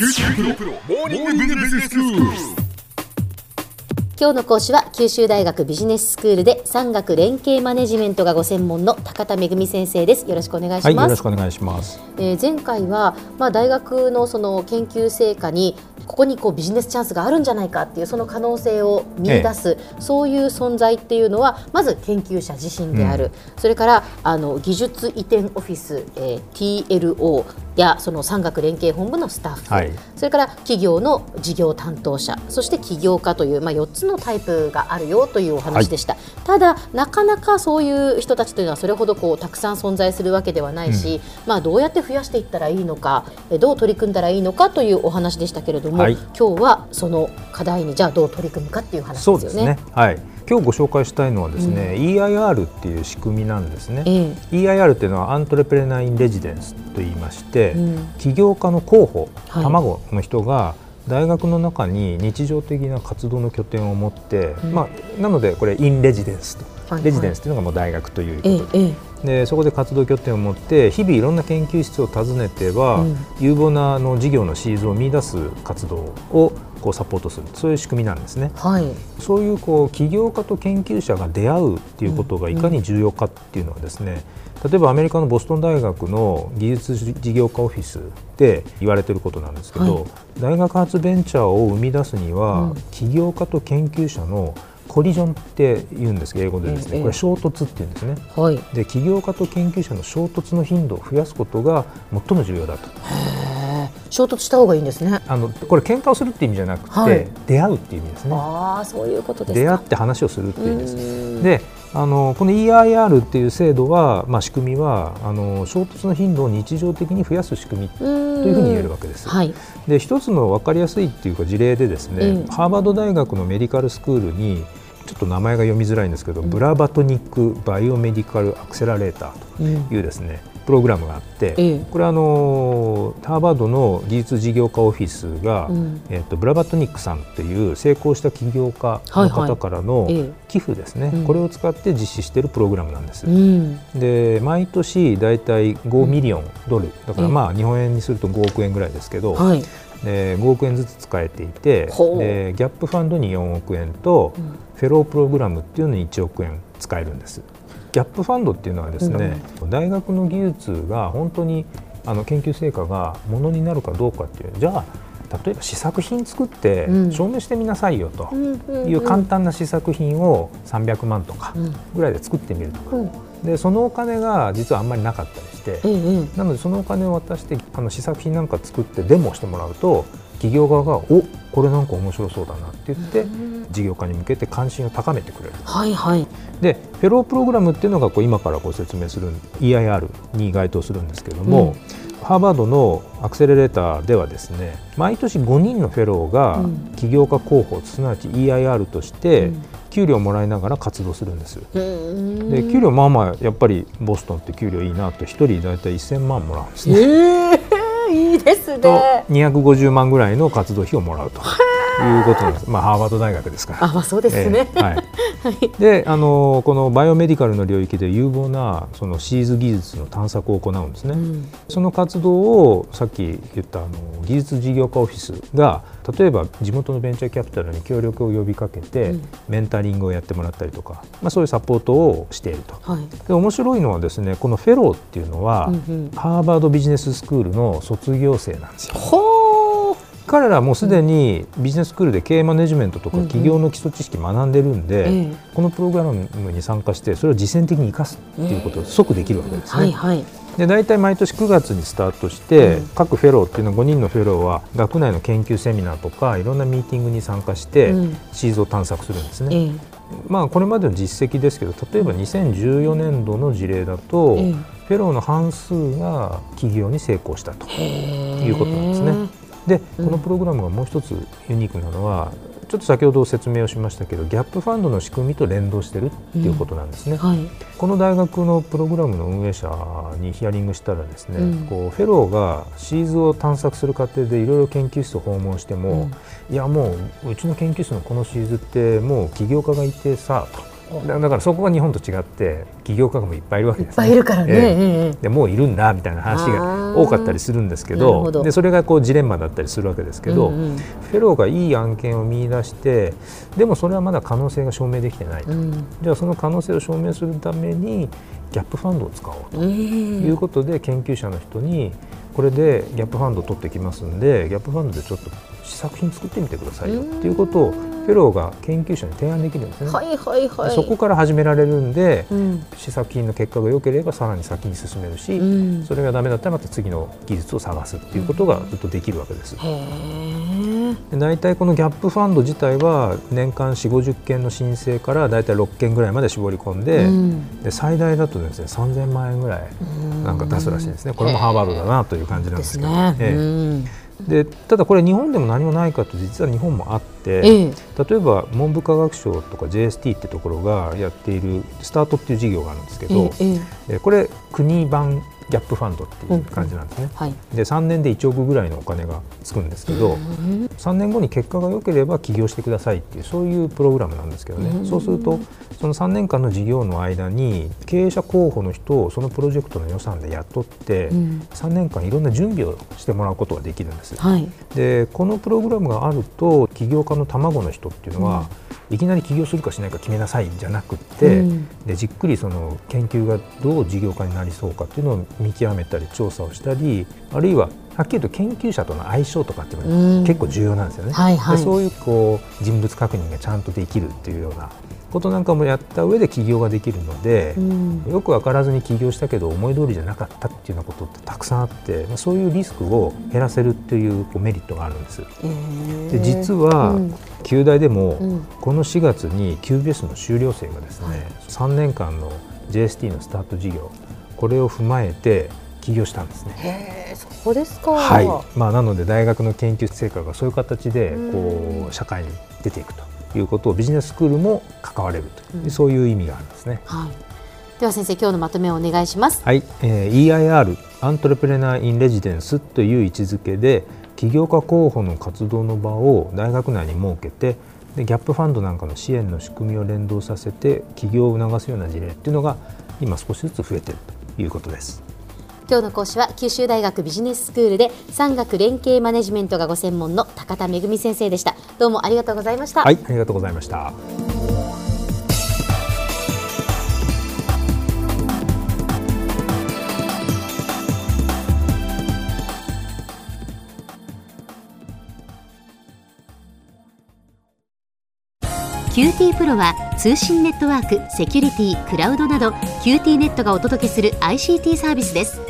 九州大学モーニングビジネススクール。今日の講師は九州大学ビジネススクールで産学連携マネジメントがご専門の高田恵先生です。よろしくお願いします、はい、よろしくお願いします。えー前回は、まあ、大学のその研究成果にここにこうビジネスチャンスがあるんじゃないかっていうその可能性を見出す、そういう存在っていうのはまず研究者自身である、それからあの技術移転オフィス、えー TLO やその産学連携本部のスタッフ、はい。それから企業の事業担当者。そして起業家という、まあ、4つのタイプがあるよというお話でした、ただなかなかそういう人たちというのはそれほどこうたくさん存在するわけではないし、まあ、どうやって増やしていったらいいのかえどう取り組んだらいいのかというお話でしたけれども、はい。今日はその課題にじゃあどう取り組むかっていう話ですよね。そうですね。はい。今日ご紹介したいのはですね、EIR っていう仕組みなんですね。え EIR っていうのはアントレプレナーインレジデンスと言いまして、うん。起業家の候補、はい。卵の人が大学の中に日常的な活動の拠点を持って、うん。まあなのでこれインレジデンスと、はいレジデンスっていうのがもう大学ということえでええ。でそこで活動拠点を持って日々いろんな研究室を訪ねては、うん。有望なあの事業のシーズンを見出す活動をこうサポートする。そういう仕組みなんですね。はい。そういうこう起業家と研究者が出会うっていうことがいかに重要かっていうのはですね、例えばアメリカのボストン大学の技術事業家オフィスで言われてることなんですけど、はい。大学発ベンチャーを生み出すには、うん。起業家と研究者のコリジョンって言うんですけど英語でですね、ええこれ衝突って言うんですね。はいで起業家と研究者の衝突の頻度を増やすことが最も重要だと衝突した方がいいんですね。あのこれ喧嘩をするっていう意味じゃなくて、はい出会うっていう意味ですねああそういうことですか。出会って話をするっていう意味ですうんであのこの EIR っていう制度は、まあ、仕組みはあの衝突の頻度を日常的に増やす仕組みとというふうに言えるわけです。はい。で一つの分かりやすいっていうか事例でですね、ええハーバード大学のメディカルスクールにちょっと名前が読みづらいんですけど、うん。ブラバトニック・バイオメディカル・アクセラレーターうんというですねプログラムがあって、ええ。これはあのハーバードの技術事業家オフィスが、うん。えっとブラバトニックさんっていう成功した起業家の方からのええ。寄付ですね、うん。これを使って実施しているプログラムなんです。うん。で毎年だいたい5ミリオンドル、だからええ。まあ日本円にすると5億円ぐらいですけど、はい。で5億円ずつ使えていてでギャップファンドに4億円と、うん。フェロープログラムっていうのに1億円使えるんです。ギャップファンドっていうのはですね、大学の技術が本当にあの研究成果がものになるかどうかっていうじゃあ例えば試作品作ってうん。証明してみなさいよとうんいう簡単な試作品を300万とかうん。ぐらいで作ってみるとか。うんでそのお金が実はあんまりなかったりしてええええなのでそのお金を渡してあの試作品なんか作ってデモをしてもらうと企業側が「おこれなんか面白そうだな」って言って事業家に向けて関心を高めてくれる。はいはい。でフェロープログラムっていうのがこう今からご説明する EIR に該当するんですけども、ハーバードのアクセレレーターではですね毎年5人のフェローがうん。起業家候補すなわち EIR としてうん給料をもらいながら活動するんです。うんで給料まあまあやっぱりボストンって給料いいなと1人大体1000万もらうんですね。ええいいですとね。250万ぐらいの活動費をもらうということなんです。まあハーバード大学ですから。あまあそうですね。ええはい。で、あのこのバイオメディカルの領域で有望なそのシーズ技術の探索を行うんですね。うんその活動をさっき言ったあの技術事業家オフィスが例えば地元のベンチャーキャピタルに協力を呼びかけて、うんメンタリングをやってもらったりとか、まあ、そういうサポートをしていると。はい。で面白いのはですねこのフェローっていうのは、うんうんハーバードビジネススクールの卒業生なんですよ。彼らはもうすでにビジネススクールで経営マネジメントとかうんうん企業の基礎知識学んでるんで、ええこのプログラムに参加してそれを実践的に生かすっていうことを即できるわけですね。はいはい。で大体毎年9月にスタートして、うん各フェローっていうのは5人のフェローは学内の研究セミナーとかいろんなミーティングに参加して、うんシーズを探索するんですね。ええまあこれまでの実績ですけど例えば2014年度の事例だと、ええフェローの半数が企業に成功したと。いうことなんですね。で、うんこのプログラムがもう一つユニークなのはちょっと先ほど説明をしましたけどギャップファンドの仕組みと連動してるっていうことなんですね。はい。この大学のプログラムの運営者にヒアリングしたらですね、うんこうフェローがシーズを探索する過程でいろいろ研究室を訪問しても、いやもううちの研究室のこのシーズってもう起業家がいてさとだだからそこが日本と違って起業家もいっぱいいるわけです、ね、いっぱいいるからね、ええ。でもういるんだみたいな話が多かったりするんですけどど。でそれがこうジレンマだったりするわけですけど、うんうん。フェローがいい案件を見出してでもそれはまだ可能性が証明できてないと、うん。じゃあその可能性を証明するためにギャップファンドを使おうとうんいうことで研究者の人にこれでギャップファンドを取ってきますんでギャップファンドでちょっと試作品作ってみてくださいよ。っていうことをフェローが研究者に提案できるんですね。はいはいはい。でそこから始められるんで、うん。試作品の結果が良ければさらに先に進めるし、うん。それがダメだったらまた次の技術を探すっていうことがずっとできるわけです。へえ。で大体このギャップファンド自体は年間4 5 0件の申請から大体6件ぐらいまで絞り込んで,、うん。で最大だとですね3000万円ぐらいなんか出すらしいですね、これもハーバードだなという感じなんでですけど、すね。ええ。うんでただこれ日本でも何もないかと実は日本もあって、ええ。例えば文部科学省とか JST ってところがやっているスタートっていう事業があるんですけど、ええええ。えこれ国版ギャップファンドっていう感じなんですね。はい。で3年で1億ぐらいのお金がつくんですけど、3年後に結果が良ければ起業してくださいっていうそういうプログラムなんですけどね、うんそうするとその3年間の事業の間に経営者候補の人をそのプロジェクトの予算で雇って、うん3年間いろんな準備をしてもらうことができるんです。はい。でこのプログラムがあると起業家の卵の人っていうのは、いきなり起業するかしないか決めなさいんじゃなくって、うん。でじっくりその研究がどう事業家になりそうかっていうのを見極めたり調査をしたりあるいははっきり言うと研究者との相性とかっていうのうん。が結構重要なんですよね。はいはい。でそういうこう人物確認がちゃんとできるっていうようなことなんかもやった上で起業ができるので、うん。よく分からずに起業したけど思い通りじゃなかったっていうようなことってたくさんあって、まあ、そういうリスクを減らせるっていうこうメリットがあるんです。ええで実は、うん。旧大でも、うん。この4月に QBS の修了生がですね、はい。3年間の JST のスタート事業これを踏まえて起業したんですね。そうですか。はい。まあ、なので大学の研究成果がそういう形でうん。こう社会に出ていくということをビジネススクールも関われるという、うんそういう意味があるんですね。はい。では先生、今日のまとめをお願いします。はい、えー EIR アントレプレナー・イン・レジデンスという位置づけで起業家候補の活動の場を大学内に設けてでギャップファンドなんかの支援の仕組みを連動させて起業を促すような事例っていうのが今少しずつ増えているということです。今日の講師は九州大学ビジネススクールで産学連携マネジメントがご専門の高田恵先生でした。どうもありがとうございました。はい、ありがとうございました。QT プロは通信ネットワーク、セキュリティ、クラウドなど QT ネットがお届けする ICT サービスです